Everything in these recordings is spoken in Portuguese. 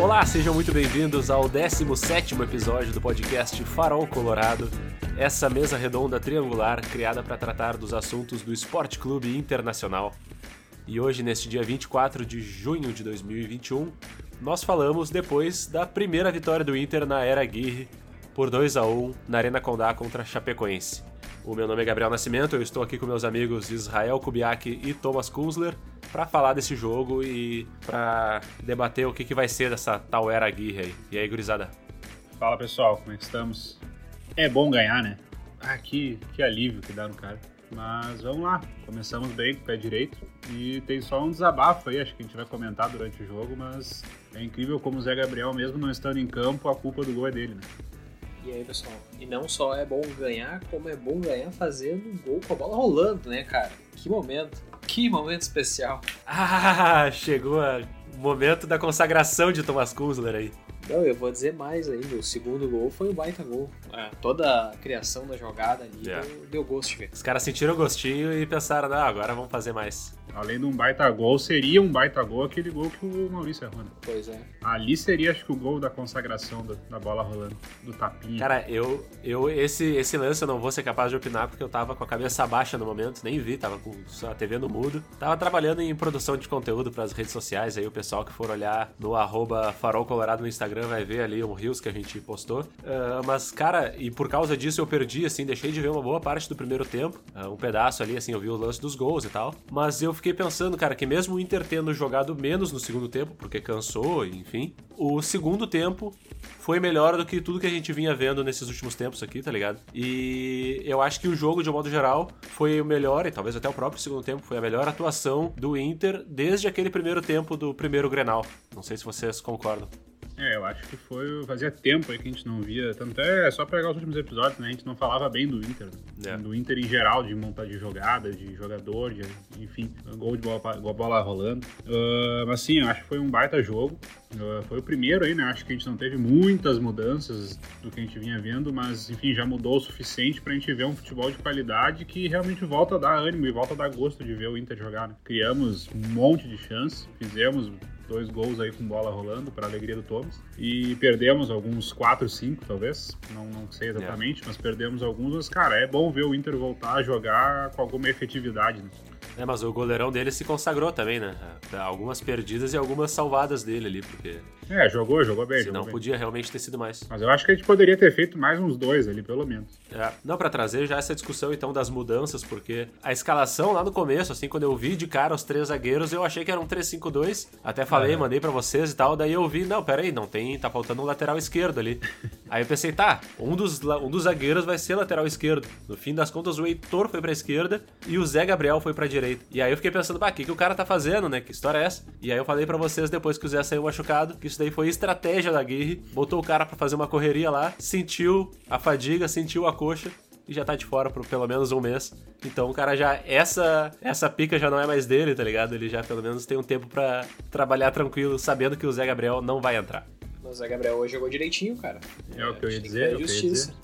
Olá, sejam muito bem-vindos ao 17º episódio do podcast Farol Colorado, essa mesa redonda triangular criada para tratar dos assuntos do Esporte Clube Internacional. E hoje, neste dia 24 de junho de 2021, nós falamos depois da primeira vitória do Inter na era Aguirre por 2 a 1 na Arena Condá contra Chapecoense. O meu nome é Gabriel Nascimento, eu estou aqui com meus amigos Israel Kubiak e Thomas Kunzler para falar desse jogo e para debater o que, que vai ser dessa tal era Aguirre aí. E aí, gurizada? Fala pessoal, como é que estamos? É bom ganhar, né? Ah, que, que alívio que dá no cara. Mas vamos lá, começamos bem com o pé direito e tem só um desabafo aí, acho que a gente vai comentar durante o jogo, mas é incrível como o Zé Gabriel, mesmo não estando em campo, a culpa do gol é dele, né? E aí, pessoal? E não só é bom ganhar, como é bom ganhar fazendo um gol com a bola rolando, né, cara? Que momento. Que momento especial. Ah, chegou o momento da consagração de Thomas Kunzler aí. Não, eu vou dizer mais ainda. O segundo gol foi um baita gol. É, toda a criação da jogada ali é. deu, deu, gosto de ver. Os caras sentiram gostinho e pensaram, ah, agora vamos fazer mais. Além de um baita gol, seria um baita gol aquele gol que o Maurício errou. Né? Pois é. Ali seria, acho que, o gol da consagração da, da bola rolando, do tapinha. Cara, eu, eu esse, esse lance eu não vou ser capaz de opinar porque eu tava com a cabeça baixa no momento, nem vi, tava com a TV no mudo. Tava trabalhando em produção de conteúdo para as redes sociais, aí o pessoal que for olhar no arroba farol colorado no Instagram vai ver ali um Rios que a gente postou. Uh, mas, cara, e por causa disso eu perdi, assim, deixei de ver uma boa parte do primeiro tempo. Uh, um pedaço ali, assim, eu vi o lance dos gols e tal. Mas eu fiquei pensando, cara, que mesmo o Inter tendo jogado menos no segundo tempo, porque cansou, enfim, o segundo tempo foi melhor do que tudo que a gente vinha vendo nesses últimos tempos aqui, tá ligado? E eu acho que o jogo, de um modo geral, foi o melhor, e talvez até o próprio segundo tempo, foi a melhor atuação do Inter desde aquele primeiro tempo do primeiro Grenal. Não sei se vocês concordam. É, eu acho que foi. Fazia tempo aí que a gente não via. Tanto é, é só pegar os últimos episódios, né? A gente não falava bem do Inter. Né? É. Do Inter em geral, de montar de jogada, de jogador, de, enfim, gol de bola, bola rolando. Uh, mas sim, eu acho que foi um baita jogo. Uh, foi o primeiro aí, né? Acho que a gente não teve muitas mudanças do que a gente vinha vendo, mas enfim, já mudou o suficiente pra gente ver um futebol de qualidade que realmente volta a dar ânimo e volta a dar gosto de ver o Inter jogar. Né? Criamos um monte de chances, fizemos dois gols aí com bola rolando, para alegria do Thomas. E perdemos alguns 4, 5, talvez. Não, não sei exatamente, é. mas perdemos alguns. Mas, cara, é bom ver o Inter voltar a jogar com alguma efetividade. Né? É, mas o goleirão dele se consagrou também, né? Algumas perdidas e algumas salvadas dele ali, porque. É, jogou, jogou bem. Senão jogou podia bem. realmente ter sido mais. Mas eu acho que a gente poderia ter feito mais uns dois ali, pelo menos. É. Não, para trazer já essa discussão então das mudanças, porque a escalação lá no começo, assim, quando eu vi de cara os três zagueiros, eu achei que era um 3-5-2. Até falei, é. mandei para vocês e tal. Daí eu vi, não, peraí, não tem. Tá faltando um lateral esquerdo ali. Aí eu pensei, tá, um dos, um dos zagueiros vai ser lateral esquerdo. No fim das contas, o Heitor foi pra esquerda e o Zé Gabriel foi pra direita. E aí eu fiquei pensando, bah, o que, que o cara tá fazendo, né? Que história é essa? E aí eu falei para vocês, depois que o Zé saiu machucado, que isso daí foi estratégia da Guirre. Botou o cara para fazer uma correria lá, sentiu a fadiga, sentiu a coxa e já tá de fora por pelo menos um mês. Então o cara já. Essa essa pica já não é mais dele, tá ligado? Ele já pelo menos tem um tempo para trabalhar tranquilo, sabendo que o Zé Gabriel não vai entrar. O Zé Gabriel hoje jogou direitinho, cara. É, é o que eu ia dizer, é o que eu ia dizer.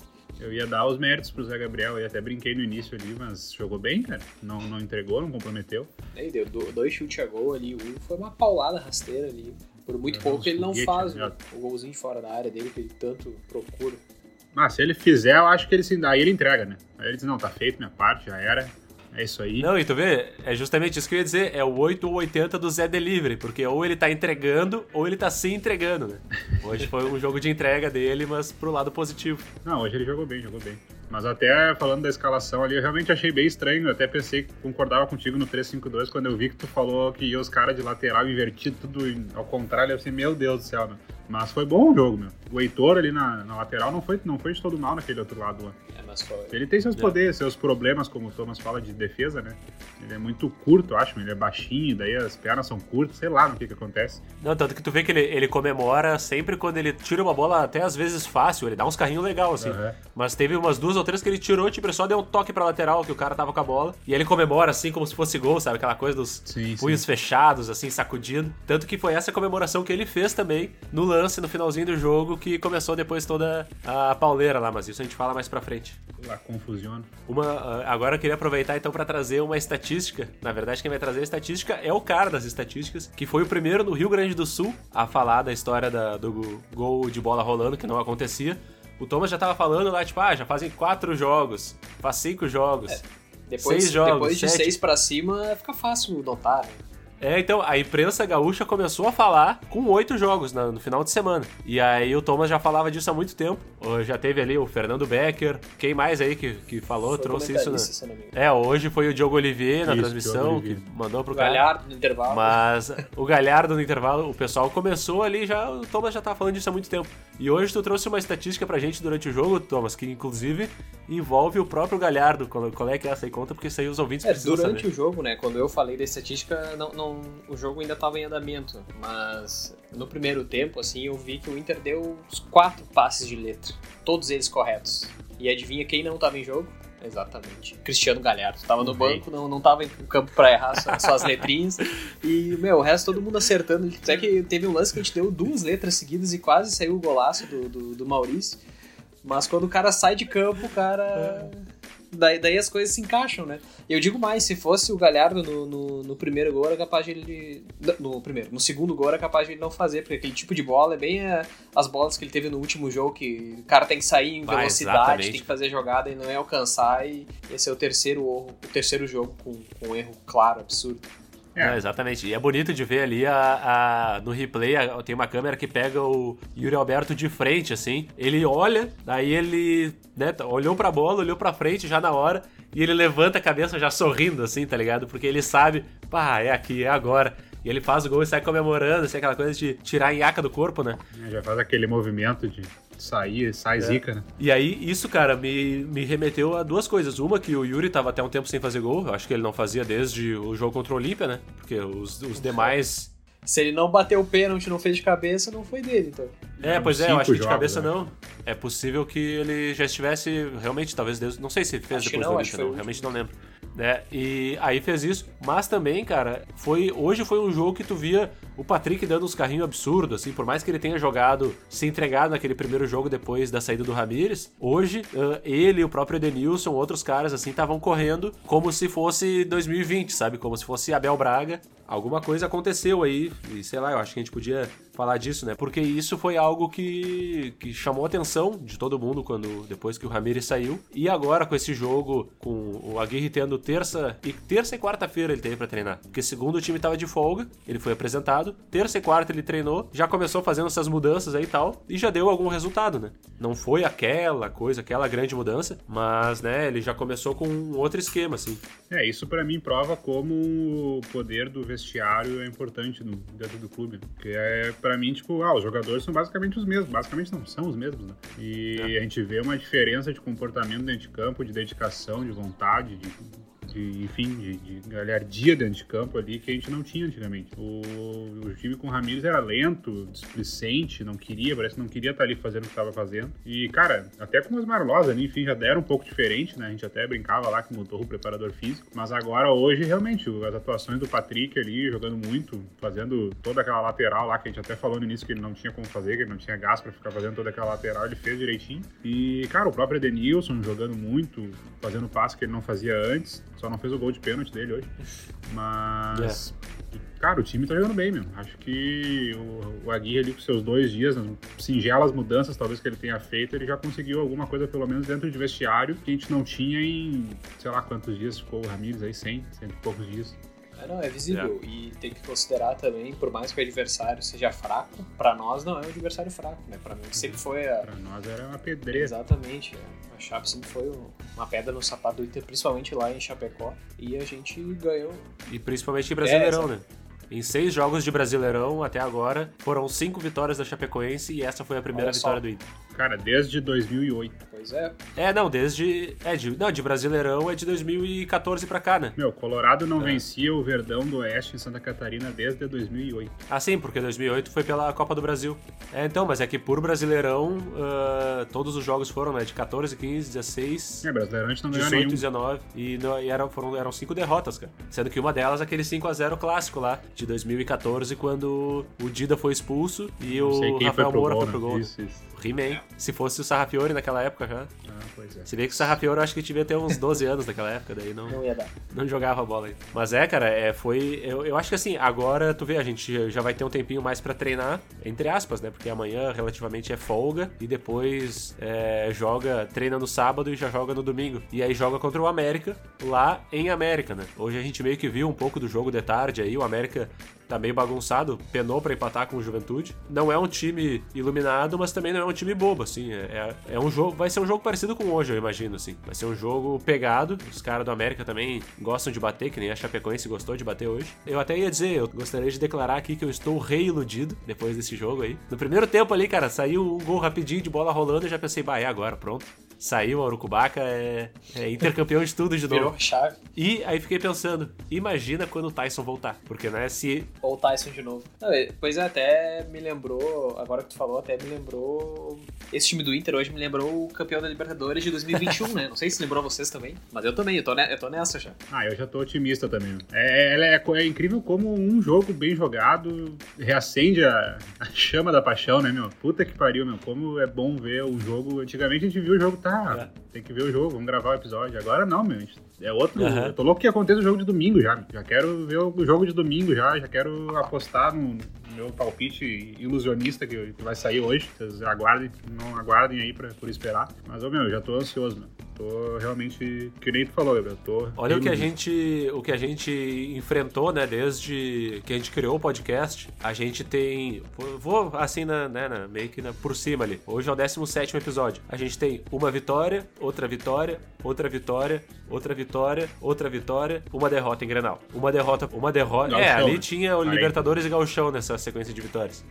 Eu ia dar os méritos pro Zé Gabriel, eu até brinquei no início ali, mas jogou bem, cara. Não, não entregou, não comprometeu. Ele deu dois chutes a gol ali, um foi uma paulada rasteira ali. Por muito pouco ele não faz né? o golzinho fora da área dele que ele tanto procura. Mas se ele fizer, eu acho que ele se aí ele entrega, né? Aí ele diz, não, tá feito minha parte, já era. É isso aí. Não, e tu vê, é justamente isso que eu ia dizer, é o 8 ou 80 do Zé Delivery, porque ou ele tá entregando ou ele tá se entregando, né? Hoje foi um jogo de entrega dele, mas pro lado positivo. Não, hoje ele jogou bem, jogou bem. Mas até falando da escalação ali, eu realmente achei bem estranho. Eu até pensei que concordava contigo no 3-5-2 quando eu vi que tu falou que ia os caras de lateral invertido, tudo ao contrário. Eu pensei, meu Deus do céu, meu. Mas foi bom o jogo, meu. O Heitor ali na, na lateral não foi, não foi de todo mal naquele outro lado lá. É, mas foi. Ele tem seus é. poderes, seus problemas, como o Thomas fala, de defesa, né? Ele é muito curto, eu acho, ele é baixinho, daí as pernas são curtas, sei lá no que que acontece. Não, tanto que tu vê que ele, ele comemora sempre quando ele tira uma bola, até às vezes fácil, ele dá uns carrinhos legal, assim. Uhum. Mas teve umas duas ou três que ele tirou, tipo, ele só deu um toque pra lateral, que o cara tava com a bola. E ele comemora, assim, como se fosse gol, sabe? Aquela coisa dos sim, punhos sim. fechados, assim, sacudindo. Tanto que foi essa comemoração que ele fez também no lance, no finalzinho do jogo, que começou depois toda a pauleira lá, mas isso a gente fala mais pra frente. A confusão. Uma, ah, agora eu queria aproveitar então para trazer uma estatística. Na verdade, quem vai trazer a estatística é o cara das estatísticas, que foi o primeiro no Rio Grande do Sul a falar da história da, do gol de bola rolando, que não acontecia. O Thomas já tava falando lá, tipo, ah, já fazem quatro jogos, faz cinco jogos. É, depois, seis jogos, depois de sete. seis para cima, fica fácil notar, né? É, então, a imprensa gaúcha começou a falar com oito jogos no, no final de semana. E aí o Thomas já falava disso há muito tempo. Já teve ali o Fernando Becker. Quem mais aí que, que falou, foi trouxe isso, né? É, hoje foi o Diogo Olivier na isso, transmissão, que mandou pro o cara. Galhardo no intervalo. Mas o Galhardo no intervalo, o pessoal começou ali já. O Thomas já tava falando disso há muito tempo. E hoje tu trouxe uma estatística pra gente durante o jogo, Thomas, que inclusive envolve o próprio Galhardo. Qual, qual é que é essa aí? Conta, porque isso aí os ouvintes é, precisam Durante saber. o jogo, né? Quando eu falei da estatística, não, não, o jogo ainda estava em andamento. Mas no primeiro tempo, assim, eu vi que o Inter deu os quatro passes de letra. Todos eles corretos. E adivinha quem não estava em jogo? Exatamente. Cristiano Galhardo. Tava no banco, não, não tava em campo pra errar só, só as letrinhas. E, meu, o resto todo mundo acertando. Até que teve um lance que a gente deu duas letras seguidas e quase saiu o golaço do, do, do Maurício. Mas quando o cara sai de campo, o cara. Daí, daí as coisas se encaixam, né? Eu digo mais, se fosse o Galhardo no, no, no, primeiro gol, era capaz de ele. No primeiro, no segundo gol era capaz de ele não fazer, porque aquele tipo de bola é bem a, as bolas que ele teve no último jogo, que o cara tem que sair em velocidade, tem que fazer jogada e não é alcançar, e esse é o terceiro, o terceiro jogo com, com um erro claro, absurdo. É. Não, exatamente. E é bonito de ver ali a, a no replay, a, tem uma câmera que pega o Yuri Alberto de frente, assim. Ele olha, daí ele né, olhou pra bola, olhou pra frente já na hora, e ele levanta a cabeça já sorrindo, assim, tá ligado? Porque ele sabe, pá, é aqui, é agora. E ele faz o gol e sai comemorando, assim, aquela coisa de tirar a iaca do corpo, né? É, já faz aquele movimento de sair, sai é. zica, né? E aí, isso, cara, me, me remeteu a duas coisas. Uma, que o Yuri tava até um tempo sem fazer gol. Eu acho que ele não fazia desde o jogo contra o Olímpia, né? Porque os, os demais. Se ele não bateu o pênalti não fez de cabeça, não foi dele, então. É, pois é, eu acho que de cabeça né? não. É possível que ele já estivesse realmente, talvez Deus. Não sei se fez acho depois não, do Olímpia, não. Realmente não lembro. Né? E aí fez isso, mas também, cara, foi hoje foi um jogo que tu via o Patrick dando uns carrinhos absurdos, assim, por mais que ele tenha jogado, se entregado naquele primeiro jogo depois da saída do Ramires, hoje ele, o próprio Edenilson, outros caras, assim, estavam correndo como se fosse 2020, sabe? Como se fosse Abel Braga. Alguma coisa aconteceu aí, e sei lá, eu acho que a gente podia falar disso, né? Porque isso foi algo que, que chamou a atenção de todo mundo quando depois que o Ramires saiu. E agora com esse jogo, com o Aguirre tendo terça e terça e quarta-feira ele teve para treinar, porque segundo o time tava de folga, ele foi apresentado, terça e quarta ele treinou, já começou fazendo essas mudanças aí e tal, e já deu algum resultado, né? Não foi aquela coisa, aquela grande mudança, mas né, ele já começou com um outro esquema assim. É, isso para mim prova como o poder do vestiário é importante no, dentro do clube, porque é para mim, tipo, ah, os jogadores são basicamente os mesmos. Basicamente não, são os mesmos, né? E é. a gente vê uma diferença de comportamento dentro de campo, de dedicação, de vontade, de de enfim, de, de galhardia dentro de campo ali que a gente não tinha antigamente. O, o time com o Ramires era lento, displicente, não queria, parece que não queria estar ali fazendo o que estava fazendo. E, cara, até com os Marlosa ali, enfim, já deram um pouco diferente, né? A gente até brincava lá que mudou o preparador físico, mas agora hoje, realmente, as atuações do Patrick ali, jogando muito, fazendo toda aquela lateral lá que a gente até falou no início que ele não tinha como fazer, que ele não tinha gás para ficar fazendo toda aquela lateral, ele fez direitinho. E, cara, o próprio Edenilson jogando muito, fazendo passo que ele não fazia antes. Só não fez o gol de pênalti dele hoje. Mas. É. Cara, o time tá jogando bem, meu. Acho que o, o Aguirre ali com seus dois dias, singelas mudanças talvez que ele tenha feito, ele já conseguiu alguma coisa, pelo menos dentro de vestiário, que a gente não tinha em, sei lá quantos dias ficou o Ramires aí, 100, cento e poucos dias. É, não, é visível. É. E tem que considerar também, por mais que o adversário seja fraco, para nós não é um adversário fraco, né? Para mim sempre foi a. Pra nós era uma pedreira. Exatamente. A Chape sempre foi uma pedra no sapato do Inter, principalmente lá em Chapecó. E a gente ganhou. E principalmente em Brasileirão, é, né? Em seis jogos de Brasileirão até agora, foram cinco vitórias da Chapecoense e essa foi a primeira vitória do Inter. Cara, desde 2008. É. É, não, desde. É, de, não, de Brasileirão é de 2014 pra cá, né? Meu, Colorado não é. vencia o Verdão do Oeste em Santa Catarina desde 2008. Ah, sim, porque 2008 foi pela Copa do Brasil. É, então, mas é que por Brasileirão, uh, todos os jogos foram, né? De 14, 15, 16. É, Brasileirão a gente não ganhou 18, nenhum. 19. E, no, e eram, foram, eram cinco derrotas, cara. Sendo que uma delas, aquele 5x0 clássico lá, de 2014, quando o Dida foi expulso e o Rafael Moura foi pro gol. Né? Isso, isso. He-Man. Se fosse o Sarrafiore naquela época já. Ah, pois é. Se bem que o Sarrafiore eu acho que devia ter uns 12 anos naquela época, daí não. Não ia dar. Não jogava bola aí. Mas é, cara, é, foi. Eu, eu acho que assim, agora tu vê, a gente já vai ter um tempinho mais para treinar, entre aspas, né? Porque amanhã relativamente é folga e depois é, joga, treina no sábado e já joga no domingo. E aí joga contra o América, lá em América, né? Hoje a gente meio que viu um pouco do jogo de tarde aí, o América tá meio bagunçado, penou para empatar com o Juventude. Não é um time iluminado, mas também não é um time bobo, assim. É, é, é, um jogo, vai ser um jogo parecido com hoje, eu imagino, assim. Vai ser um jogo pegado. Os caras do América também gostam de bater, que nem a Chapecoense gostou de bater hoje. Eu até ia dizer, eu gostaria de declarar aqui que eu estou reiludido depois desse jogo aí. No primeiro tempo ali, cara, saiu um gol rapidinho de bola rolando e já pensei, bah, é agora, pronto saiu, a Urucubaca é, é intercampeão de tudo de novo. Virou chave. E aí fiquei pensando, imagina quando o Tyson voltar. Porque, né, se. Ou o Tyson de novo. Não, é, pois é, até me lembrou, agora que tu falou, até me lembrou. Esse time do Inter hoje me lembrou o campeão da Libertadores de 2021, né? Não sei se lembrou vocês também, mas eu também, eu tô, ne eu tô nessa já. Ah, eu já tô otimista também. É, é, é, é incrível como um jogo bem jogado reacende a, a, chama da paixão, né, meu? Puta que pariu, meu. Como é bom ver o jogo. Antigamente a gente viu o jogo tá, é. tem que ver o jogo, vamos gravar o episódio. Agora não, meu. É outro. Uhum. Eu tô louco que aconteça o jogo de domingo já. Já quero ver o jogo de domingo já. Já quero apostar no, meu palpite ilusionista que, que, vai sair hoje. Vocês aguardem, não aguardem aí pra, por esperar. Mas, ô, meu, já tô ansioso, meu. Tô realmente, que nem tu falou, eu tô... Olha o que, a gente, o que a gente enfrentou, né, desde que a gente criou o podcast. A gente tem, vou assim, na, né, na, meio que na, por cima ali. Hoje é o 17º episódio. A gente tem uma vitória, outra vitória, outra vitória, outra vitória, outra vitória, uma derrota em Grenal. Uma derrota, uma derrota... É, ali tinha o Libertadores e Gauchão nessa sequência de vitórias.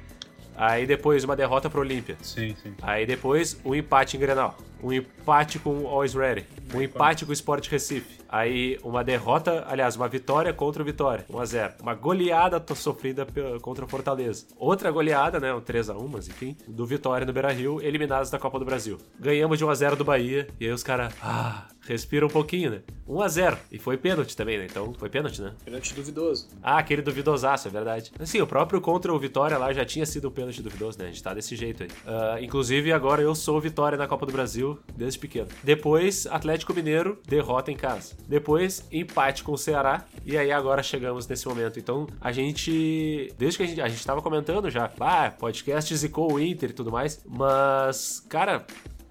Aí depois uma derrota pro Olímpia. Sim, sim. Aí depois um empate em Grenal. Um empate com o Always Ready. Um empate com o Sport Recife. Aí uma derrota, aliás, uma vitória contra o Vitória. 1x0. Uma goleada sofrida contra o Fortaleza. Outra goleada, né? Um 3x1, mas enfim. Do Vitória no Beira Rio, eliminados da Copa do Brasil. Ganhamos de 1x0 do Bahia. E aí os caras. Ah, respira um pouquinho, né? 1 a 0 E foi pênalti também, né? Então foi pênalti, né? Pênalti duvidoso. Ah, aquele duvidosaço, é verdade. Assim, o próprio contra o Vitória lá já tinha sido um pênalti duvidoso, né? A gente tá desse jeito aí. Uh, inclusive, agora eu sou Vitória na Copa do Brasil desde pequeno. Depois, Atlético Mineiro, derrota em casa. Depois, empate com o Ceará. E aí agora chegamos nesse momento. Então, a gente. Desde que a gente, a gente tava comentando já, ah, podcast zicou o Inter e tudo mais. Mas, cara,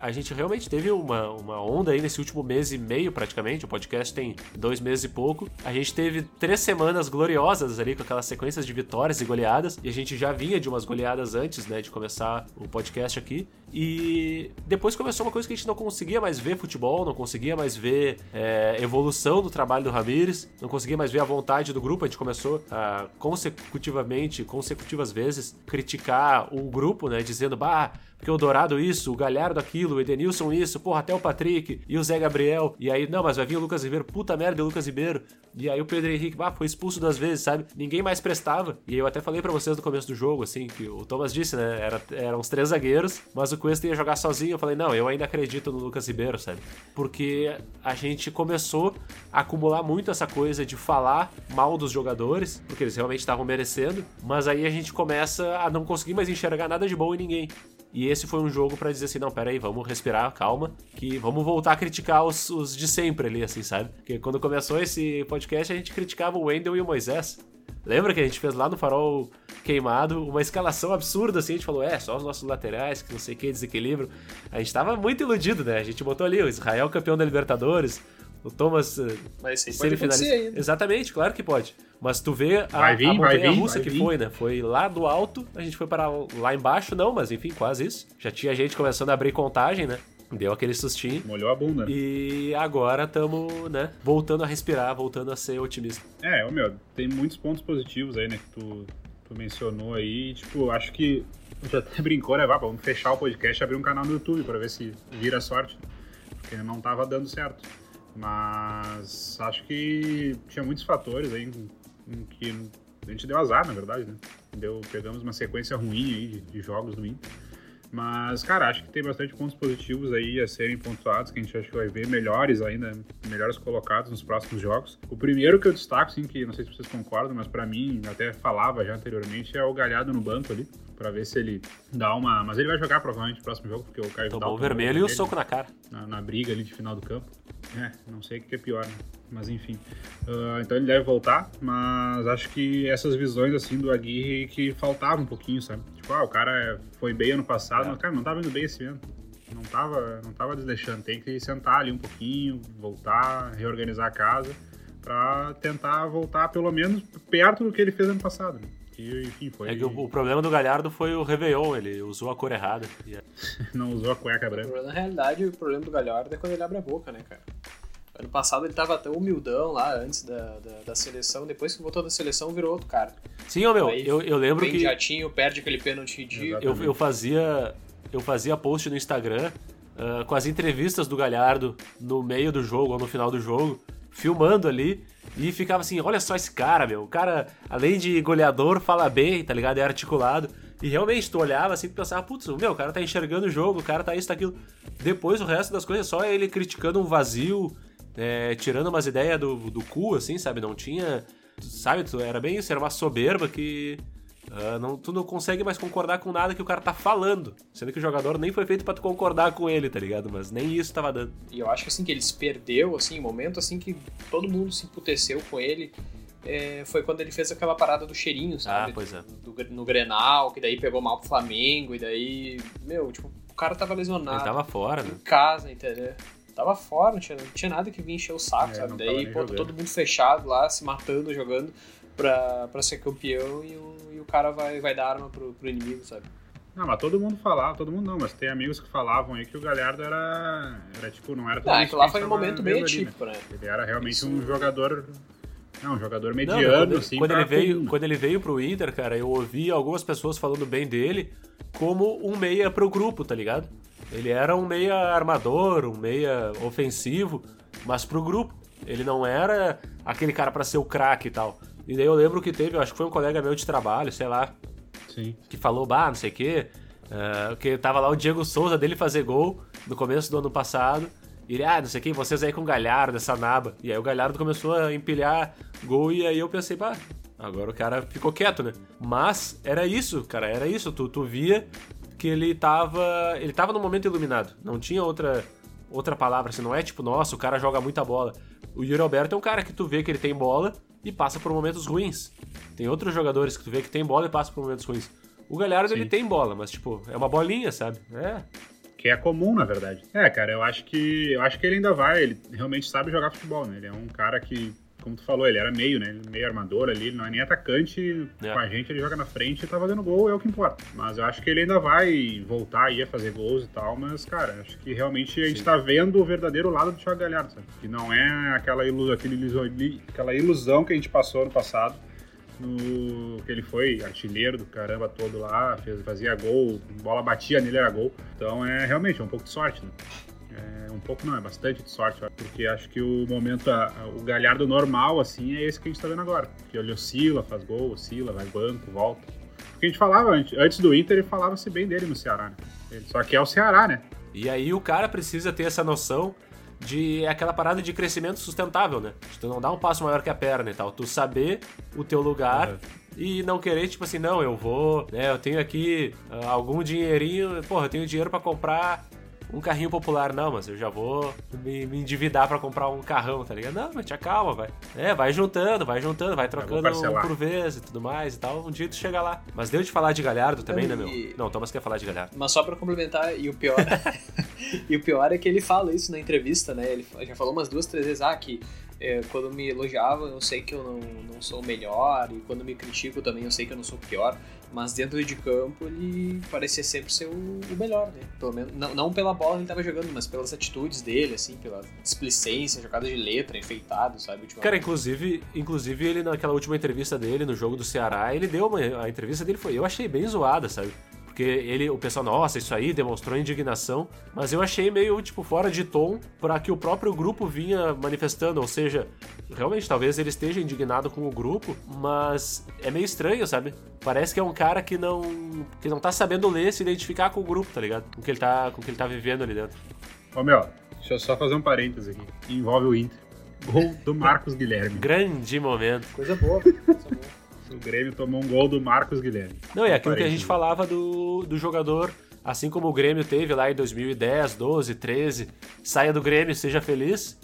a gente realmente teve uma, uma onda aí nesse último mês e meio, praticamente. O podcast tem dois meses e pouco. A gente teve três semanas gloriosas ali, com aquelas sequências de vitórias e goleadas. E a gente já vinha de umas goleadas antes, né, de começar o podcast aqui. E depois começou uma coisa que a gente não conseguia mais ver futebol, não conseguia mais ver é, evolução do trabalho do Ramires, não conseguia mais ver a vontade do grupo. A gente começou a consecutivamente, consecutivas vezes, criticar o grupo, né, dizendo, bah porque o Dourado isso, o Galhardo aquilo, o Edenilson isso, porra, até o Patrick e o Zé Gabriel. E aí, não, mas vai vir o Lucas Ribeiro, puta merda, o Lucas Ribeiro. E aí o Pedro Henrique, ah, foi expulso duas vezes, sabe? Ninguém mais prestava. E eu até falei para vocês no começo do jogo, assim, que o Thomas disse, né? Era, eram os três zagueiros, mas o Cuesta ia jogar sozinho. Eu falei, não, eu ainda acredito no Lucas Ribeiro, sabe? Porque a gente começou a acumular muito essa coisa de falar mal dos jogadores, porque eles realmente estavam merecendo, mas aí a gente começa a não conseguir mais enxergar nada de bom em ninguém. E esse foi um jogo para dizer assim, não, pera aí, vamos respirar, calma, que vamos voltar a criticar os, os, de sempre ali, assim, sabe? Porque quando começou esse podcast, a gente criticava o Wendel e o Moisés. Lembra que a gente fez lá no Farol Queimado uma escalação absurda, assim, a gente falou, é, só os nossos laterais, que não sei o que, desequilíbrio. A gente tava muito iludido, né? A gente botou ali o Israel campeão da Libertadores, o Thomas eh, Mas pode ainda. Exatamente, claro que pode. Mas tu vê a, vir, a montanha vir, russa que vir. foi, né? Foi lá do alto, a gente foi para lá embaixo, não, mas enfim, quase isso. Já tinha gente começando a abrir contagem, né? Deu aquele sustinho. Molhou a bunda. E agora estamos, né, voltando a respirar, voltando a ser otimista. É, meu, tem muitos pontos positivos aí, né, que tu tu mencionou aí, tipo, acho que já até brincou, né? vamos fechar o podcast e abrir um canal no YouTube para ver se vira sorte, porque não tava dando certo. Mas acho que tinha muitos fatores aí em, em que a gente deu azar, na verdade, né? Deu, pegamos uma sequência ruim aí de, de jogos do Inter. Mas, cara, acho que tem bastante pontos positivos aí a serem pontuados, que a gente que vai ver melhores ainda, melhores colocados nos próximos jogos. O primeiro que eu destaco, assim, que não sei se vocês concordam, mas para mim, até falava já anteriormente, é o Galhardo no banco ali, para ver se ele dá uma... Mas ele vai jogar provavelmente no próximo jogo, porque o Caio Tomou o vermelho e o soco na cara. Na, na briga ali de final do campo. É, não sei o que é pior, né? Mas enfim. Uh, então ele deve voltar, mas acho que essas visões assim do Aguirre que faltavam um pouquinho, sabe? Tipo, ah, o cara foi bem ano passado, é. mas cara, não tava indo bem esse ano. Não tava, não tava desleixando. Tem que sentar ali um pouquinho, voltar, reorganizar a casa para tentar voltar pelo menos perto do que ele fez ano passado. Né? Que, enfim, foi... É que o, o, problema do Galhardo foi o Réveillon, ele usou a cor errada. não usou a cueca branca. Na realidade, o problema do Galhardo é quando ele abre a boca, né, cara? Ano passado ele tava tão humildão lá, antes da, da, da seleção, depois que voltou da seleção virou outro cara. Sim, ô meu, Aí, eu, eu lembro que... jatinho, perde aquele pênalti ridículo. Eu, eu, fazia, eu fazia post no Instagram uh, com as entrevistas do Galhardo no meio do jogo ou no final do jogo, filmando ali, e ficava assim, olha só esse cara, meu, o cara, além de goleador, fala bem, tá ligado? É articulado. E realmente, tu olhava assim e pensava, putz, meu, o cara tá enxergando o jogo, o cara tá isso, tá aquilo. Depois o resto das coisas é só ele criticando um vazio, é, tirando umas ideias do, do cu, assim, sabe? Não tinha. Sabe, era bem isso, era uma soberba que. Uh, não, tu não consegue mais concordar com nada que o cara tá falando. Sendo que o jogador nem foi feito para tu concordar com ele, tá ligado? Mas nem isso tava dando. E eu acho que assim, que ele se perdeu, assim, momento assim que todo mundo se emputeceu com ele. É, foi quando ele fez aquela parada do cheirinho, sabe? Ah, pois é. Do, do, no Grenal, que daí pegou mal pro Flamengo, e daí, meu, tipo, o cara tava lesionado. Ele tava fora, né? Em casa, entendeu? tava fora, não tinha, não tinha nada que vir encher o saco, é, sabe? Daí, pô, todo mundo fechado lá, se matando, jogando pra, pra ser campeão e o, e o cara vai, vai dar arma pro, pro inimigo, sabe? Não, mas todo mundo falava, todo mundo não, mas tem amigos que falavam aí que o Galhardo era, era tipo, não era tudo ah, isso lá foi um momento bem atípico, né? né? Ele era realmente isso... um jogador não, um jogador mediano, não, quando, assim. Quando ele, veio, quando ele veio pro Inter, cara, eu ouvi algumas pessoas falando bem dele como um meia pro grupo, tá ligado? Ele era um meia armador, um meia ofensivo, mas pro grupo. Ele não era aquele cara para ser o craque e tal. E daí eu lembro que teve, acho que foi um colega meu de trabalho, sei lá, Sim. que falou, bah, não sei o quê, uh, que tava lá o Diego Souza dele fazer gol no começo do ano passado. E ele, ah, não sei o que, vocês aí com o Galhardo, essa naba. E aí o Galhardo começou a empilhar gol e aí eu pensei, pá, agora o cara ficou quieto, né? Mas era isso, cara, era isso. Tu, tu via que ele tava. Ele tava no momento iluminado. Não tinha outra outra palavra, assim, não é tipo, nossa, o cara joga muita bola. O Yuri Alberto é um cara que tu vê que ele tem bola e passa por momentos ruins. Tem outros jogadores que tu vê que tem bola e passa por momentos ruins. O Galhardo, Sim. ele tem bola, mas, tipo, é uma bolinha, sabe? É. Que é comum, na verdade. É, cara, eu acho que eu acho que ele ainda vai, ele realmente sabe jogar futebol, né? Ele é um cara que como tu falou, ele era meio, né? Meio armador ali, não é nem atacante. É. Com a gente, ele joga na frente e tá fazendo gol, é o que importa. Mas eu acho que ele ainda vai voltar aí a fazer gols e tal, mas, cara, acho que realmente a gente Sim. tá vendo o verdadeiro lado do Thiago Galhardo, sabe? Que não é aquela ilusão, aquele, aquela ilusão que a gente passou no passado. No, que ele foi artilheiro do caramba todo lá, fez, fazia gol, bola batia nele, era gol. Então é realmente é um pouco de sorte, né? É, um pouco não, é bastante de sorte, porque acho que o momento, a, a, o Galhardo normal, assim, é esse que a gente tá vendo agora. Que ele oscila, faz gol, oscila, vai banco, volta. Porque a gente falava, antes, antes do Inter, ele falava-se bem dele no Ceará, né? Ele, só que é o Ceará, né? E aí o cara precisa ter essa noção de aquela parada de crescimento sustentável, né? De tu não dar um passo maior que a perna e tal. Tu saber o teu lugar uhum. e não querer, tipo assim, não, eu vou, né? Eu tenho aqui uh, algum dinheirinho, porra, eu tenho dinheiro para comprar um carrinho popular. Não, mas eu já vou me, me endividar para comprar um carrão, tá ligado? Não, mas te acalma, vai. É, vai juntando, vai juntando, vai trocando um por vez e tudo mais e tal. Um dia tu chega lá. Mas deu de falar de Galhardo também, né, meu? Não, Thomas quer falar de Galhardo. Mas só para complementar, e o pior. e o pior é que ele fala isso na entrevista, né? Ele já falou umas duas, três vezes, ah, que é, quando me elogiavam, eu sei que eu não, não sou o melhor, e quando me critico também, eu sei que eu não sou o pior, mas dentro de campo ele parecia sempre ser o, melhor, né? Pelo menos, não, não pela bola que ele tava jogando, mas pelas atitudes dele, assim, pela displicência, jogada de letra, enfeitado, sabe? Cara, inclusive, inclusive ele naquela última entrevista dele no jogo do Ceará, ele deu uma. A entrevista dele foi. Eu achei bem zoada, sabe? Porque ele, o pessoal, nossa, isso aí demonstrou indignação, mas eu achei meio, tipo, fora de tom para que o próprio grupo vinha manifestando, ou seja, realmente, talvez ele esteja indignado com o grupo, mas é meio estranho, sabe? Parece que é um cara que não que não tá sabendo ler, se identificar com o grupo, tá ligado? Com o que ele tá, com o que ele tá vivendo ali dentro. Ô, meu, deixa eu só fazer um parênteses aqui. Envolve o Inter. Gol do Marcos Guilherme. Grande momento. Coisa boa, coisa boa o Grêmio tomou um gol do Marcos Guilherme. Não, é aquilo que a gente falava do, do jogador, assim como o Grêmio teve lá em 2010, 12, 13, saia do Grêmio, seja feliz.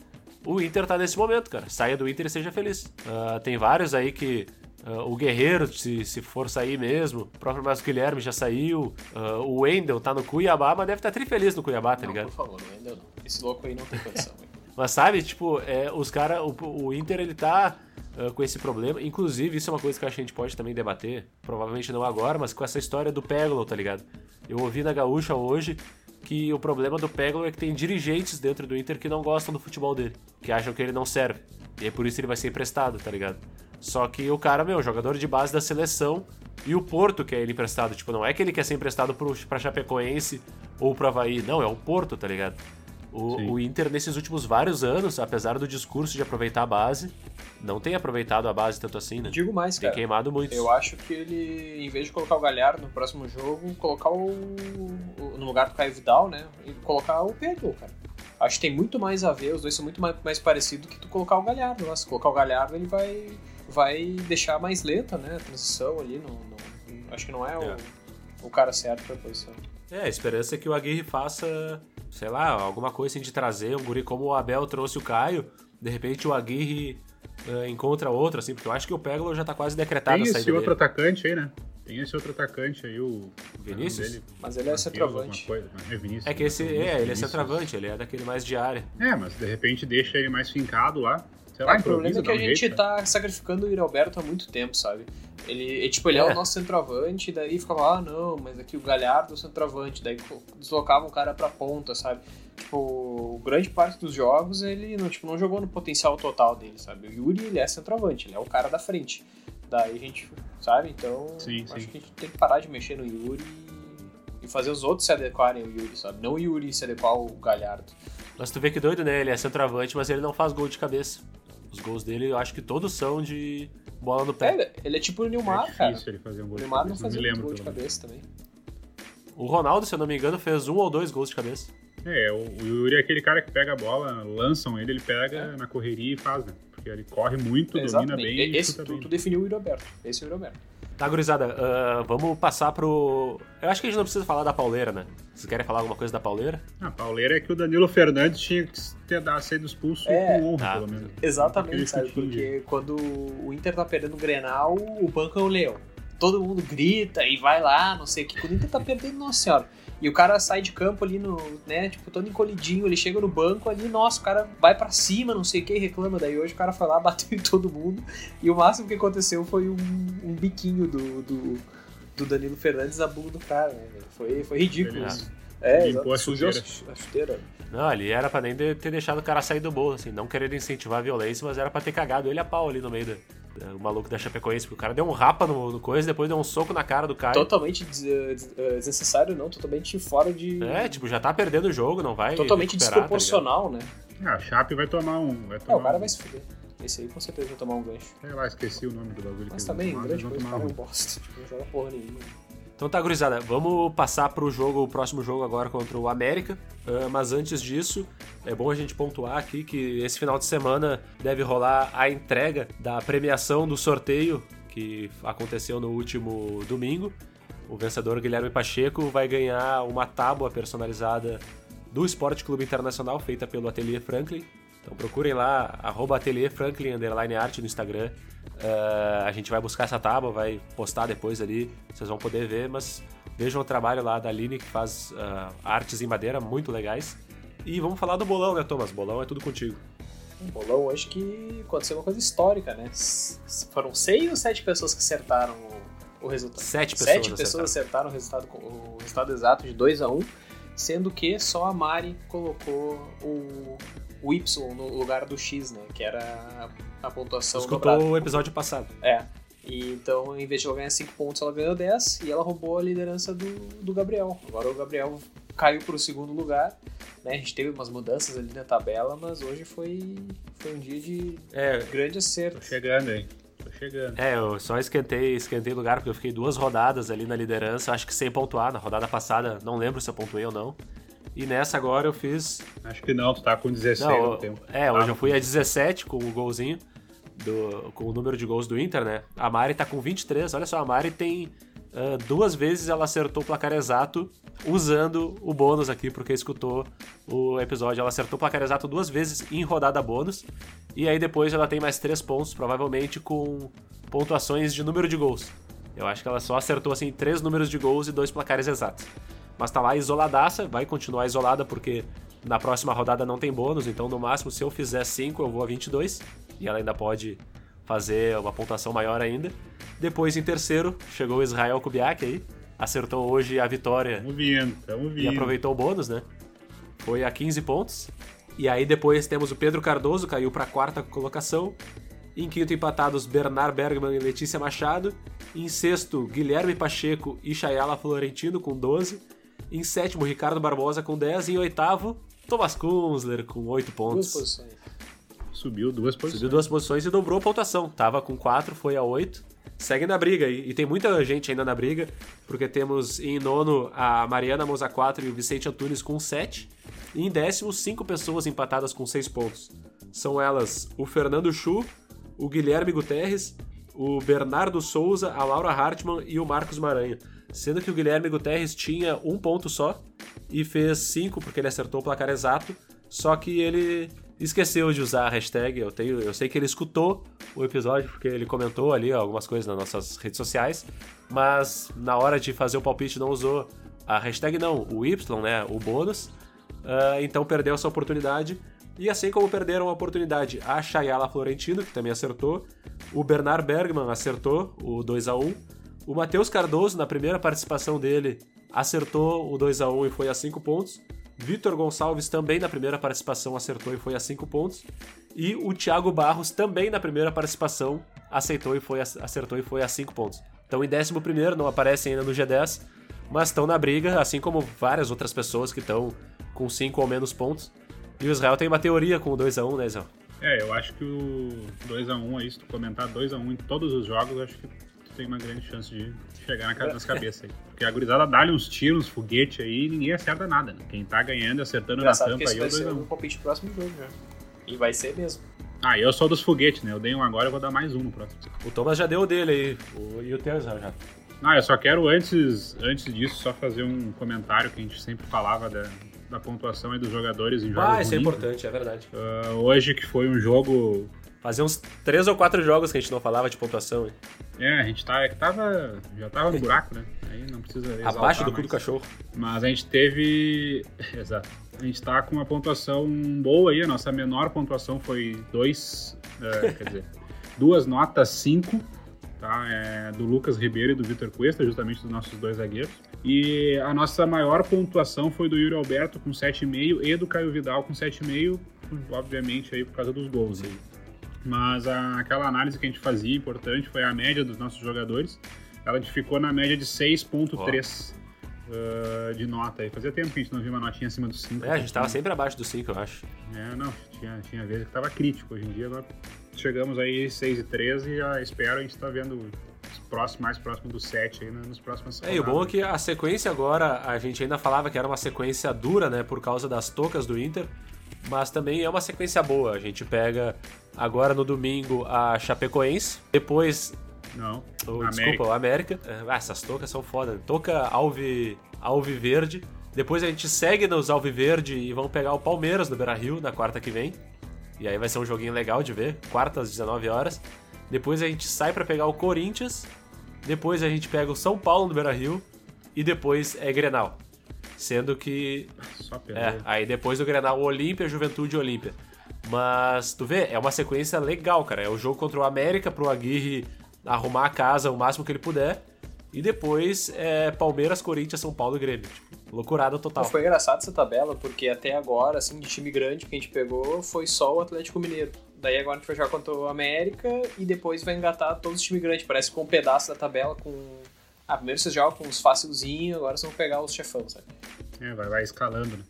O Inter tá nesse momento, cara. Saia do Inter e seja feliz. Uh, tem vários aí que Uh, o Guerreiro, se, se for sair mesmo. O próprio Marcos Guilherme já saiu. Uh, o Wendel tá no Cuiabá, mas deve estar tá feliz no Cuiabá, tá não, ligado? Por favor, o Wendel não. Esse louco aí não tem condição. mas sabe, tipo, é, os caras. O, o Inter ele tá uh, com esse problema. Inclusive, isso é uma coisa que eu acho que a gente pode também debater. Provavelmente não agora, mas com essa história do Peglo, tá ligado? Eu ouvi na Gaúcha hoje que o problema do Peglo é que tem dirigentes dentro do Inter que não gostam do futebol dele, que acham que ele não serve. E é por isso ele vai ser emprestado, tá ligado? Só que o cara, meu, jogador de base da seleção e o Porto quer ele emprestado. Tipo, não é que ele quer ser emprestado pro, pra Chapecoense ou pro Havaí. Não, é o Porto, tá ligado? O, o, Inter, nesses últimos vários anos, apesar do discurso de aproveitar a base, não tem aproveitado a base tanto assim, né? Digo mais, tem cara. Tem queimado muito. Eu acho que ele, em vez de colocar o Galhardo no próximo jogo, colocar o. o no lugar do Caio Vidal, né? E colocar o Pedro, cara. Acho que tem muito mais a ver, os dois são muito mais, mais parecidos que tu colocar o Galhardo. Nossa, colocar o Galhardo, ele vai, vai deixar mais lenta, né? A transição ali. No, no acho que não é, é. O, o cara certo pra posição. É, a esperança é que o Aguirre faça sei lá, alguma coisa assim de trazer um guri como o Abel trouxe o Caio, de repente o Aguirre uh, encontra outro, assim, porque eu acho que o Peglo já tá quase decretado Tem esse outro dele. atacante aí, né? Tem esse outro atacante aí, o. Vinícius? Dele, mas ele é centroavante. É, Vinícius, é que esse, é, ele é centroavante, ele é daquele mais de área. É, mas de repente deixa ele mais fincado lá. Sei lá, o problema é que a gente jeito, tá sacrificando o Alberto há muito tempo, sabe? Ele, tipo, ele é. é. o nosso centroavante, daí ficava, ah, não, mas aqui o Galhardo é o centroavante, daí deslocava o cara pra ponta, sabe? Tipo, grande parte dos jogos ele não, tipo, não jogou no potencial total dele, sabe? O Yuri, ele é centroavante, ele é o cara da frente. Daí a gente, sabe? Então, sim, acho sim. que a gente tem que parar de mexer no Yuri e fazer os outros se adequarem ao Yuri, sabe? Não o Yuri se adequar ao Galhardo. Mas tu vê que doido, né? Ele é centroavante, mas ele não faz gol de cabeça. Os gols dele, eu acho que todos são de bola no pé. É, ele é tipo o Neymar, é cara. Ele fazer um gol o Neymar não fazia lembro, gol de cabeça também. O Ronaldo, se eu não me engano, fez um ou dois gols de cabeça. É, o Yuri é aquele cara que pega a bola, lançam ele, ele pega é. na correria e faz, né? Porque ele corre muito, domina bem. Esse, tu, bem. tu definiu o Yuri Alberto. Esse é o Yuri Alberto. Tá, gurizada, uh, vamos passar pro. Eu acho que a gente não precisa falar da pauleira, né? Vocês querem falar alguma coisa da pauleira? A pauleira é que o Danilo Fernandes tinha que ter dado, sido expulso é, com honra, ah, pelo menos. Exatamente, sabe? Porque quando o Inter tá perdendo o Grenal, o banco é o Leão. Todo mundo grita e vai lá, não sei o que. Quando o Inter tá perdendo, nossa senhora. E o cara sai de campo ali no, né, tipo, todo encolhidinho, ele chega no banco ali, nossa, o cara vai para cima, não sei o que, reclama. Daí hoje o cara foi lá, bateu em todo mundo. E o máximo que aconteceu foi um, um biquinho do, do, do, Danilo Fernandes na bunda do cara, né? Foi, foi ridículo isso. É, Limpou sujou a chuteira. Não, ali era pra nem ter deixado o cara sair do bolso, assim, não querer incentivar a violência, mas era pra ter cagado ele a pau ali no meio da, o maluco da Chapecoense, porque o cara deu um rapa no, no coisa, depois deu um soco na cara do cara. Totalmente des, eh, desnecessário, não, totalmente fora de. É, tipo, já tá perdendo o jogo, não vai. Totalmente tá desproporcional, tá né? Ah, a Chape vai tomar um. Vai tomar é, o cara um... vai se fuder. Esse aí com certeza vai tomar um gancho. Sei lá, esqueci o nome do bagulho. Mas também, grande coisa, o cara é um bosta. Tipo, não joga porra nenhuma. Então tá, gurizada, vamos passar pro jogo, o próximo jogo agora contra o América. Uh, mas antes disso, é bom a gente pontuar aqui que esse final de semana deve rolar a entrega da premiação do sorteio que aconteceu no último domingo. O vencedor Guilherme Pacheco vai ganhar uma tábua personalizada do Esporte Clube Internacional feita pelo Atelier Franklin. Então procurem lá, arroba Atelier Franklin, underline art no Instagram. Uh, a gente vai buscar essa tábua, vai postar depois ali, vocês vão poder ver, mas vejam o trabalho lá da Aline que faz uh, artes em madeira muito legais. E vamos falar do bolão, né, Thomas? Bolão é tudo contigo. Um bolão hoje que aconteceu uma coisa histórica, né? Foram seis ou sete pessoas que acertaram o resultado. Sete pessoas, sete pessoas acertaram, acertaram o, resultado, o resultado exato de 2 a 1 um, sendo que só a Mari colocou o, o Y no lugar do X, né? Que era a pontuação. Escutou o episódio passado. É. E, então, em vez de ela ganhar 5 pontos, ela ganhou 10 e ela roubou a liderança do, do Gabriel. Agora o Gabriel caiu para o segundo lugar. Né? A gente teve umas mudanças ali na tabela, mas hoje foi, foi um dia de é, grande acerto. Tô chegando aí. Tô chegando. É, eu só esquentei, esquentei lugar porque eu fiquei duas rodadas ali na liderança, acho que sem pontuar. Na rodada passada, não lembro se eu pontuei ou não. E nessa agora eu fiz. Acho que não, tu tá com 16 não, no tempo. É, hoje eu fui a 17 com o golzinho, do, com o número de gols do Inter, né? A Mari tá com 23. Olha só, a Mari tem uh, duas vezes ela acertou o placar exato usando o bônus aqui, porque escutou o episódio. Ela acertou o placar exato duas vezes em rodada bônus. E aí depois ela tem mais três pontos, provavelmente com pontuações de número de gols. Eu acho que ela só acertou assim três números de gols e dois placares exatos. Mas tá lá isoladaça, vai continuar isolada porque na próxima rodada não tem bônus, então no máximo se eu fizer 5 eu vou a 22 e ela ainda pode fazer uma pontuação maior ainda. Depois, em terceiro, chegou o Israel Kubiak aí. Acertou hoje a vitória. Tamo vindo, tamo vindo. E aproveitou o bônus, né? Foi a 15 pontos. E aí depois temos o Pedro Cardoso, caiu para a quarta colocação. Em quinto, empatados Bernard Bergman e Letícia Machado. Em sexto, Guilherme Pacheco e Chayala Florentino com 12. Em sétimo, Ricardo Barbosa com 10. E em oitavo, Thomas Kunzler com 8 pontos. Duas posições. Subiu duas posições. Subiu duas posições e dobrou a pontuação. Tava com 4, foi a 8. Segue na briga e, e tem muita gente ainda na briga, porque temos em nono a Mariana Moza 4 e o Vicente Antunes com 7. E em décimo, cinco pessoas empatadas com 6 pontos. São elas o Fernando Chu, o Guilherme Guterres, o Bernardo Souza, a Laura Hartmann e o Marcos Maranha. Sendo que o Guilherme Guterres tinha um ponto só e fez cinco porque ele acertou o placar exato, só que ele esqueceu de usar a hashtag. Eu, tenho, eu sei que ele escutou o episódio, porque ele comentou ali algumas coisas nas nossas redes sociais, mas na hora de fazer o palpite não usou a hashtag, não, o Y, né? O bônus. Uh, então perdeu essa oportunidade. E assim como perderam a oportunidade a Chayala Florentino, que também acertou, o Bernard Bergman acertou o 2 a 1 o Matheus Cardoso, na primeira participação dele, acertou o 2 a 1 e foi a 5 pontos. Vitor Gonçalves também na primeira participação acertou e foi a 5 pontos. E o Thiago Barros também na primeira participação aceitou e foi acertou e foi a 5 pontos. Então em 11 não aparecem ainda no G10, mas estão na briga, assim como várias outras pessoas que estão com 5 ou menos pontos. E o Israel tem uma teoria com o 2x1, né, Israel? É, eu acho que o 2x1 aí, se tu comentar 2x1 em todos os jogos, eu acho que tu tem uma grande chance de chegar na nas cabeças aí. Porque a gurizada dá-lhe uns tiros, uns foguetes aí e ninguém acerta nada, né? Quem tá ganhando e acertando Engraçado na tampa aí é o 2 um palpite próximo jogo já. E vai ser mesmo. Ah, eu sou dos foguetes, né? Eu dei um agora, eu vou dar mais um no próximo. O Thomas já deu o dele aí. O, e o teu já. Ah, eu só quero antes, antes disso só fazer um comentário que a gente sempre falava da, da pontuação aí dos jogadores em jogos. Ah, isso é importante, é verdade. Uh, hoje que foi um jogo Fazia uns três ou quatro jogos que a gente não falava de pontuação. Hein? É, a gente tá, é que tava, já tava no buraco, né? Aí não precisa Abaixo do cu do cachorro. Mas a gente teve... Exato. A gente tá com uma pontuação boa aí, a nossa menor pontuação foi dois, é, quer dizer, duas notas cinco, tá? É, do Lucas Ribeiro e do Vitor Cuesta, justamente dos nossos dois zagueiros. E a nossa maior pontuação foi do Yuri Alberto com 7,5 e do Caio Vidal com 7,5, obviamente aí por causa dos gols. Aí. Mas a, aquela análise que a gente fazia, importante, foi a média dos nossos jogadores. Ela ficou na média de 6.3 uh, de nota. E fazia tempo que a gente não via uma notinha acima dos 5. É, a gente tava sempre abaixo dos 5, eu acho. É, não, tinha, tinha vezes que tava crítico. Hoje em dia, agora chegamos aí 6 e 13 e já espero a gente tá vendo próximo, mais próximo do 7 aí nos próximos É, e o bom é que a sequência agora, a gente ainda falava que era uma sequência dura, né, por causa das tocas do Inter, mas também é uma sequência boa. A gente pega Agora no domingo a Chapecoense. Depois. Não. Desculpa, o América. Ah, essas tocas são foda. Toca Alve, Alve Verde. Depois a gente segue nos Alviverde e vamos pegar o Palmeiras no Beira Rio na quarta que vem. E aí vai ser um joguinho legal de ver. Quarta às 19 horas. Depois a gente sai para pegar o Corinthians. Depois a gente pega o São Paulo no Beira Rio. E depois é Grenal. Sendo que. Só é, aí depois do Grenal, Olímpia, Juventude e Olímpia. Mas tu vê, é uma sequência legal, cara. É o jogo contra o América pro Aguirre arrumar a casa o máximo que ele puder. E depois é Palmeiras, Corinthians, São Paulo e Grêmio. Tipo, loucurada total. Foi engraçado essa tabela, porque até agora, assim, de time grande que a gente pegou foi só o Atlético Mineiro. Daí agora a gente vai jogar contra o América e depois vai engatar todos os times grandes. Parece com um pedaço da tabela com. Ah, primeiro vocês jogam com uns facilzinhos, agora vocês vão pegar os chefão, sabe? É, vai, vai escalando, né?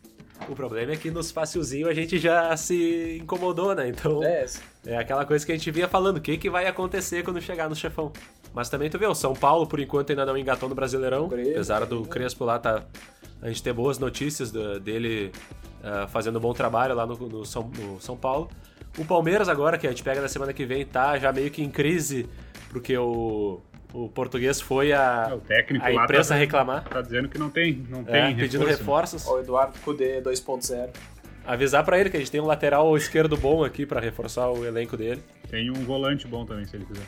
O problema é que nos facilzinho a gente já se incomodou, né? Então. É, é aquela coisa que a gente vinha falando, o que, que vai acontecer quando chegar no chefão. Mas também tu vê, o São Paulo, por enquanto, ainda não engatou no Brasileirão. Apesar do Crespo lá tá. A gente ter boas notícias do, dele uh, fazendo um bom trabalho lá no, no, São, no São Paulo. O Palmeiras agora, que a gente pega na semana que vem, tá já meio que em crise, porque o, o português foi a, é, o técnico a imprensa tá, reclamar. Tá dizendo que não tem, não é, tem pedindo reforço, reforços. O Eduardo Cudê 2.0. Avisar para ele que a gente tem um lateral esquerdo bom aqui para reforçar o elenco dele. Tem um volante bom também, se ele quiser.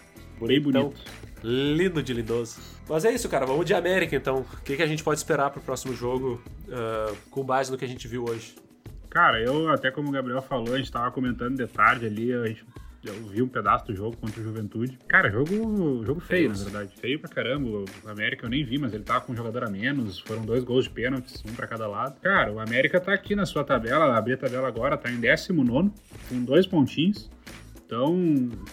Bem bonito. Lindo de lindoso. Mas é isso, cara. Vamos de América, então. O que, que a gente pode esperar pro próximo jogo uh, com base no que a gente viu hoje? Cara, eu, até como o Gabriel falou, a gente tava comentando de tarde ali, a gente eu vi um pedaço do jogo contra o Juventude. Cara, jogo, jogo feio, na verdade. Feio pra caramba. O América eu nem vi, mas ele tava com um jogador a menos. Foram dois gols de pênaltis, um pra cada lado. Cara, o América tá aqui na sua tabela. Abri a tabela agora, tá em 19, com dois pontinhos. Então,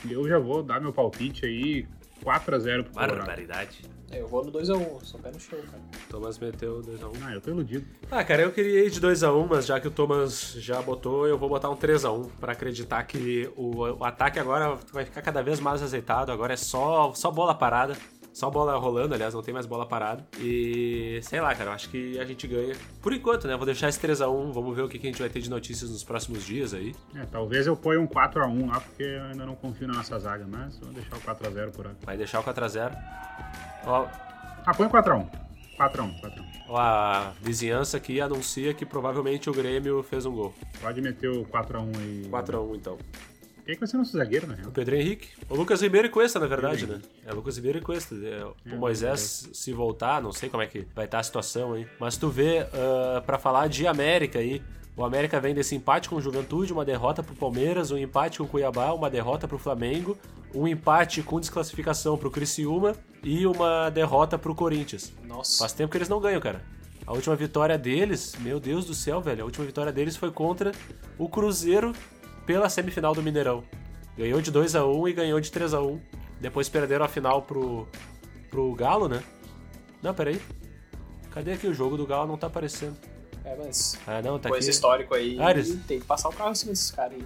eu já vou dar meu palpite aí 4x0 pro Colorado. Barbaridade. É, eu vou no 2x1, só pé no chão, cara. Thomas meteu 2x1. Ah, eu tô iludido. Ah, cara, eu queria ir de 2x1, mas já que o Thomas já botou, eu vou botar um 3x1 pra acreditar que o, o ataque agora vai ficar cada vez mais azeitado. Agora é só, só bola parada. Só bola rolando, aliás, não tem mais bola parada. E sei lá, cara, eu acho que a gente ganha. Por enquanto, né? Vou deixar esse 3x1. Vamos ver o que a gente vai ter de notícias nos próximos dias aí. É, talvez eu ponha um 4x1 lá, porque eu ainda não confio na nossa zaga, mas vou deixar o 4x0 por aí. Vai deixar o 4x0. Ó. Ah, põe 4x1. 4x1, 4x1. Ó, a vizinhança aqui anuncia que provavelmente o Grêmio fez um gol. Pode meter o 4x1 aí. 4x1 então. Quem é que vai ser nosso zagueiro, na real? O Pedro Henrique. O Lucas Ribeiro e Cuesta, na verdade, né? É Lucas Ribeiro e Cuesta. É, o é, Moisés, é. se voltar, não sei como é que vai estar a situação aí. Mas tu vê, uh, para falar de América aí, o América vem desse empate com o Juventude, uma derrota pro Palmeiras, um empate com o Cuiabá, uma derrota pro Flamengo, um empate com desclassificação pro Criciúma e uma derrota pro Corinthians. Nossa. Faz tempo que eles não ganham, cara. A última vitória deles, meu Deus do céu, velho, a última vitória deles foi contra o Cruzeiro pela semifinal do Mineirão. Ganhou de 2 a 1 e ganhou de 3 a 1 Depois perderam a final pro, pro Galo, né? Não, peraí. Cadê aqui o jogo do Galo? Não tá aparecendo. É, mas. Ah, não, tá com aqui. esse histórico aí, ah, eles... tem que passar o carro em cima desses caras aí.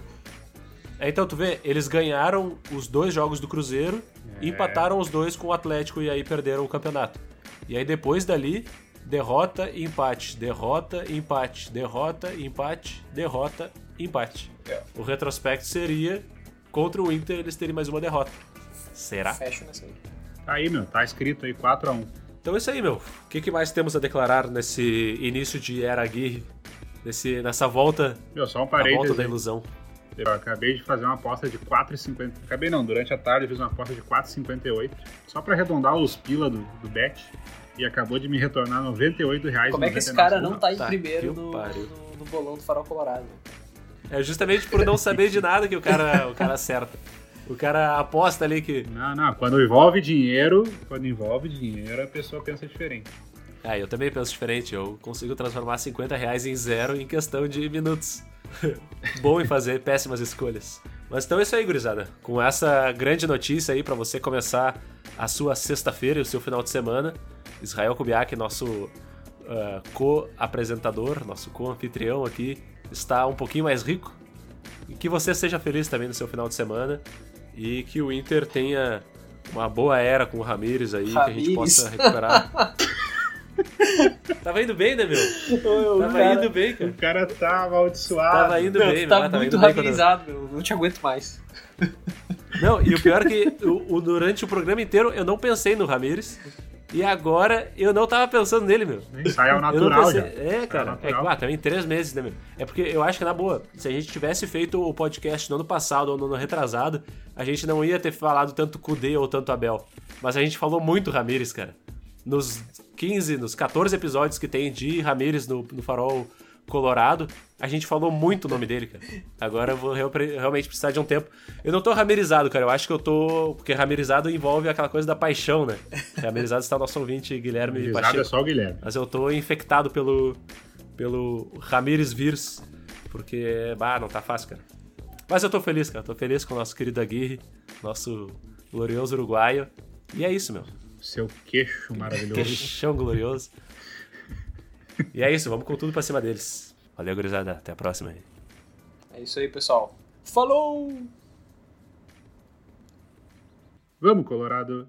É, então, tu vê, eles ganharam os dois jogos do Cruzeiro, é. empataram os dois com o Atlético e aí perderam o campeonato. E aí depois dali, derrota e empate, derrota e empate, derrota e empate, derrota empate. O retrospecto seria contra o Inter eles terem mais uma derrota. Será? Fecha nessa aí. Tá aí, meu. Tá escrito aí 4x1. Então é isso aí, meu. O que, que, mais temos a declarar nesse início de Era Aguirre? Nesse, nessa volta. Meu, só um parênteses. volta da ilusão. Eu acabei de fazer uma aposta de 4,50. Acabei não, durante a tarde eu fiz uma aposta de 4,58. Só pra arredondar os pila do, do bet. E acabou de me retornar 98 reais. Como é que esse cara não tá em tá, primeiro no, no, no bolão do Farol Colorado? É justamente por não saber de nada que o cara, o cara acerta. O cara aposta ali que. Não, não. Quando envolve dinheiro, quando envolve dinheiro, a pessoa pensa diferente. Ah, eu também penso diferente. Eu consigo transformar 50 reais em zero em questão de minutos. Bom em fazer péssimas escolhas. Mas então é isso aí, gurizada. Com essa grande notícia aí para você começar a sua sexta-feira e o seu final de semana, Israel Kubiak, nosso uh, co-apresentador, nosso co-anfitrião aqui, está um pouquinho mais rico. E que você seja feliz também no seu final de semana. E que o Inter tenha uma boa era com o Ramires aí, Ramires. que a gente possa recuperar. Tava indo bem, né, meu? Tava cara, indo bem, cara. O cara tá amaldiçoado. Tava indo não, bem, tá meu. Tava muito ramirizado, quando... meu. Não te aguento mais. Não, e o pior é que o, o, durante o programa inteiro eu não pensei no Ramires. E agora eu não tava pensando nele, meu. Sai ao natural já. É, cara. É, claro, também três meses, né, meu? É porque eu acho que, na boa, se a gente tivesse feito o podcast no ano passado ou no ano retrasado, a gente não ia ter falado tanto Kudê ou tanto Abel. Mas a gente falou muito Ramires, cara. Nos 15, nos 14 episódios que tem de Ramires no, no Farol Colorado. A gente falou muito o nome dele, cara. Agora eu vou realmente precisar de um tempo. Eu não tô ramirizado, cara. Eu acho que eu tô. Porque ramirizado envolve aquela coisa da paixão, né? Ramirizado está o nosso ouvinte Guilherme Ramirizado Pacheco. é só o Guilherme. Mas eu tô infectado pelo. pelo Ramires Vírus. Porque, bah, não tá fácil, cara. Mas eu tô feliz, cara. Tô feliz com o nosso querido Aguirre, nosso glorioso uruguaio. E é isso, meu. Seu queixo maravilhoso. Queixão glorioso. E é isso, vamos com tudo pra cima deles. Valeu, gurizada. Até a próxima aí. É isso aí, pessoal. Falou! Vamos, Colorado!